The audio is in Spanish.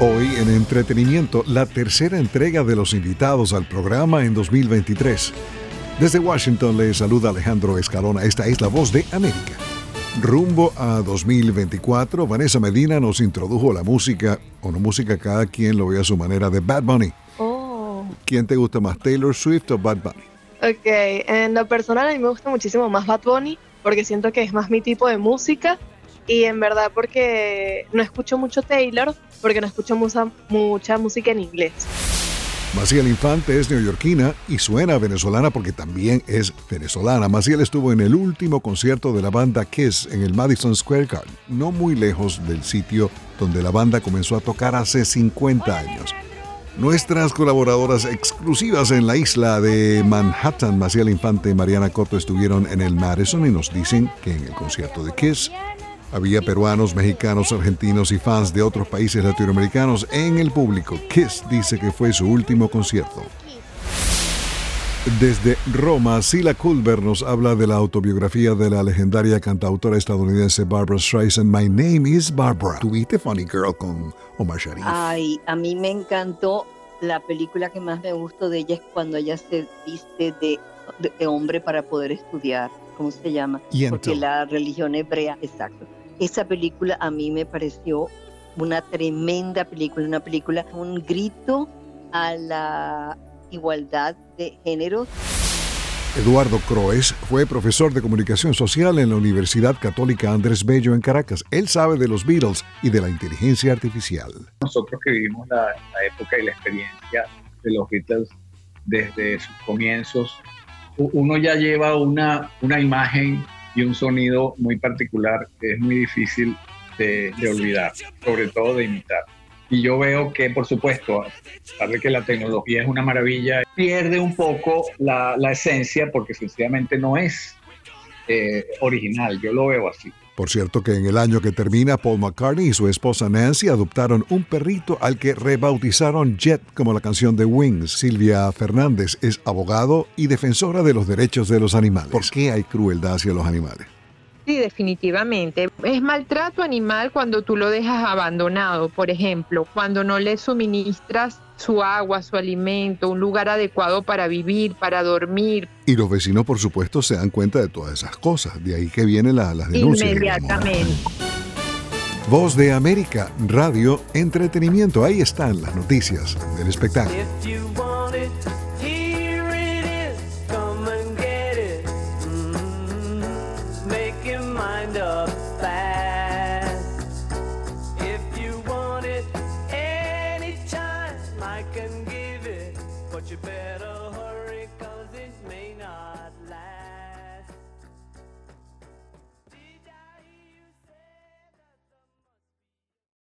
Hoy en entretenimiento, la tercera entrega de los invitados al programa en 2023. Desde Washington le saluda Alejandro Escalona. Esta es la voz de América. Rumbo a 2024, Vanessa Medina nos introdujo la música, o no música, cada quien lo ve a su manera, de Bad Bunny. Oh. ¿Quién te gusta más, Taylor Swift o Bad Bunny? Ok, en lo personal a mí me gusta muchísimo más Bad Bunny porque siento que es más mi tipo de música y en verdad porque no escucho mucho Taylor porque no escucho mucha, mucha música en inglés. Maciel Infante es neoyorquina y suena venezolana porque también es venezolana. Maciel estuvo en el último concierto de la banda Kiss en el Madison Square Garden, no muy lejos del sitio donde la banda comenzó a tocar hace 50 años. Nuestras colaboradoras exclusivas en la isla de Manhattan, Maciel Infante y Mariana Cotto, estuvieron en el Madison y nos dicen que en el concierto de Kiss había peruanos, mexicanos, argentinos y fans de otros países latinoamericanos en el público. Kiss dice que fue su último concierto. Desde Roma, Sila Culver nos habla de la autobiografía de la legendaria cantautora estadounidense Barbara Streisand. My name is Barbara. ¿Tuviste Funny Girl con Omar Sharif? Ay, a mí me encantó. La película que más me gustó de ella es cuando ella se viste de, de, hombre para poder estudiar. ¿Cómo se llama? Porque la religión hebrea, exacto esa película a mí me pareció una tremenda película, una película, un grito a la igualdad de género. Eduardo Croes fue profesor de comunicación social en la Universidad Católica Andrés Bello en Caracas. Él sabe de los Beatles y de la inteligencia artificial. Nosotros que vivimos la, la época y la experiencia de los Beatles desde sus comienzos, uno ya lleva una, una imagen y un sonido muy particular que es muy difícil de, olvidar, sobre todo de imitar. Y yo veo que, por supuesto, a pesar de que la tecnología es una maravilla, pierde un poco la, esencia porque sencillamente no es eh, original. Yo lo veo así. Por cierto que en el año que termina, Paul McCartney y su esposa Nancy adoptaron un perrito al que rebautizaron Jet como la canción de Wings. Silvia Fernández es abogado y defensora de los derechos de los animales. ¿Por qué hay crueldad hacia los animales? Sí, definitivamente. Es maltrato animal cuando tú lo dejas abandonado, por ejemplo, cuando no le suministras su agua, su alimento, un lugar adecuado para vivir, para dormir. Y los vecinos, por supuesto, se dan cuenta de todas esas cosas. De ahí que vienen las denuncias. Inmediatamente. Voz de América, radio, entretenimiento. Ahí están las noticias del espectáculo. You better